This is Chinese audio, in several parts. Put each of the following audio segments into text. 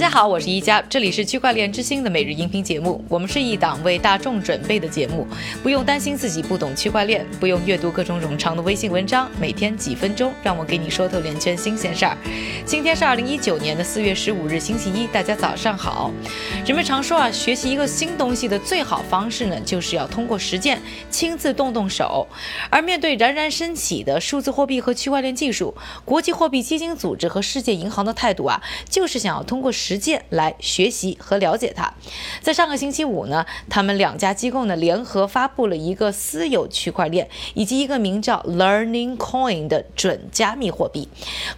大家好，我是一加，这里是区块链之星的每日音频节目。我们是一档为大众准备的节目，不用担心自己不懂区块链，不用阅读各种冗长的微信文章，每天几分钟，让我给你说透链圈新鲜事儿。今天是二零一九年的四月十五日，星期一，大家早上好。人们常说啊，学习一个新东西的最好方式呢，就是要通过实践，亲自动动手。而面对冉冉升起的数字货币和区块链技术，国际货币基金组织和世界银行的态度啊，就是想要通过实实践来学习和了解它。在上个星期五呢，他们两家机构呢联合发布了一个私有区块链以及一个名叫 Learning Coin 的准加密货币。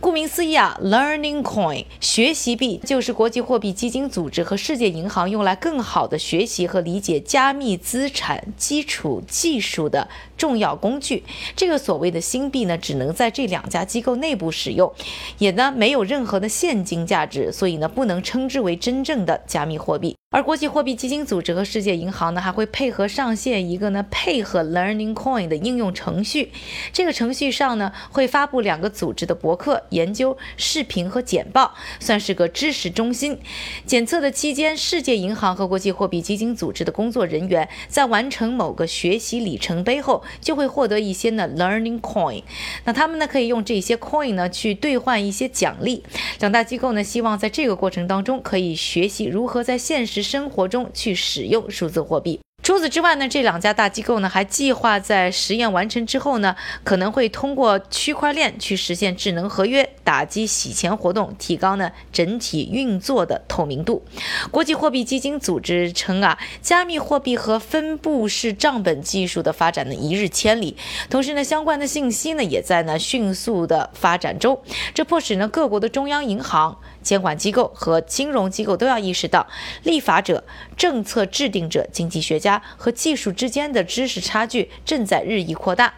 顾名思义啊，Learning Coin 学习币就是国际货币基金组织和世界银行用来更好的学习和理解加密资产基础技术的重要工具。这个所谓的新币呢，只能在这两家机构内部使用，也呢没有任何的现金价值，所以呢不能称之为真正的加密货币。而国际货币基金组织和世界银行呢，还会配合上线一个呢配合 Learning Coin 的应用程序。这个程序上呢，会发布两个组织的博客、研究、视频和简报，算是个知识中心。检测的期间，世界银行和国际货币基金组织的工作人员在完成某个学习里程碑后，就会获得一些呢 Learning Coin。那他们呢，可以用这些 Coin 呢去兑换一些奖励。两大机构呢，希望在这个过程当中可以学习如何在现实。生活中去使用数字货币。除此之外呢，这两家大机构呢还计划在实验完成之后呢，可能会通过区块链去实现智能合约，打击洗钱活动，提高呢整体运作的透明度。国际货币基金组织称啊，加密货币和分布式账本技术的发展呢一日千里，同时呢相关的信息呢也在呢迅速的发展中，这迫使呢各国的中央银行。监管机构和金融机构都要意识到，立法者、政策制定者、经济学家和技术之间的知识差距正在日益扩大。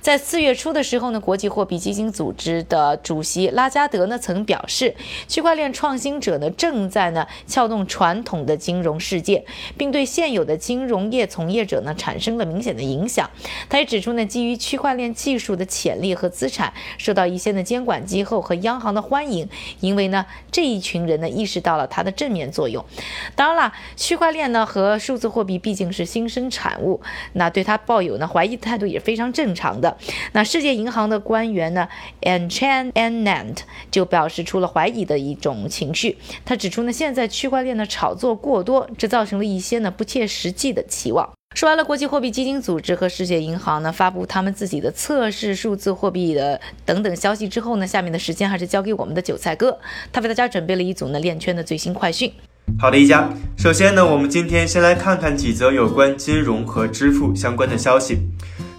在四月初的时候呢，国际货币基金组织的主席拉加德呢曾表示，区块链创新者呢正在呢撬动传统的金融世界，并对现有的金融业从业者呢产生了明显的影响。他也指出呢，基于区块链技术的潜力和资产受到一些的监管机构和央行的欢迎，因为呢。这一群人呢，意识到了它的正面作用。当然了，区块链呢和数字货币毕竟是新生产物，那对它抱有呢怀疑态度也非常正常的。那世界银行的官员呢，Anchan Anand 就表示出了怀疑的一种情绪。他指出呢，现在区块链的炒作过多，这造成了一些呢不切实际的期望。说完了国际货币基金组织和世界银行呢发布他们自己的测试数字货币的等等消息之后呢，下面的时间还是交给我们的韭菜哥，他为大家准备了一组呢链圈的最新快讯。好的，一家，首先呢，我们今天先来看看几则有关金融和支付相关的消息。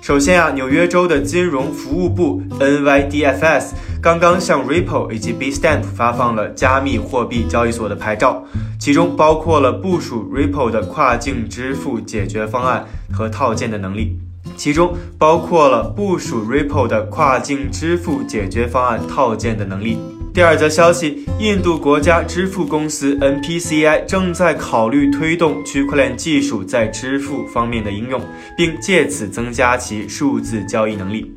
首先啊，纽约州的金融服务部 NYDFS 刚刚向 Ripple 以及 BStamp 发放了加密货币交易所的牌照，其中包括了部署 Ripple 的跨境支付解决方案和套件的能力，其中包括了部署 Ripple 的跨境支付解决方案套件的能力。第二则消息，印度国家支付公司 NPCI 正在考虑推动区块链技术在支付方面的应用，并借此增加其数字交易能力。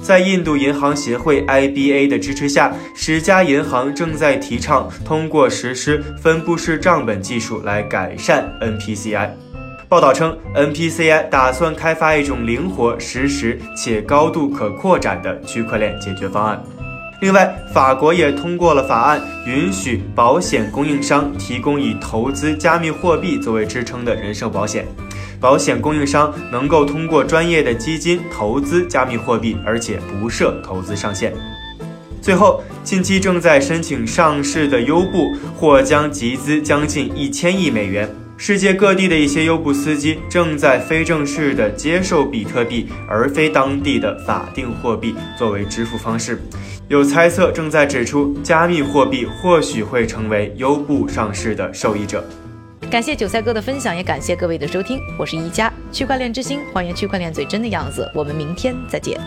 在印度银行协会 IBA 的支持下，十家银行正在提倡通过实施分布式账本技术来改善 NPCI。报道称，NPCI 打算开发一种灵活、实时且高度可扩展的区块链解决方案。另外，法国也通过了法案，允许保险供应商提供以投资加密货币作为支撑的人寿保险。保险供应商能够通过专业的基金投资加密货币，而且不设投资上限。最后，近期正在申请上市的优步或将集资将近一千亿美元。世界各地的一些优步司机正在非正式的接受比特币，而非当地的法定货币作为支付方式。有猜测正在指出，加密货币或许会成为优步上市的受益者。感谢韭菜哥的分享，也感谢各位的收听。我是一加区块链之星，还原区块链最真的样子。我们明天再见。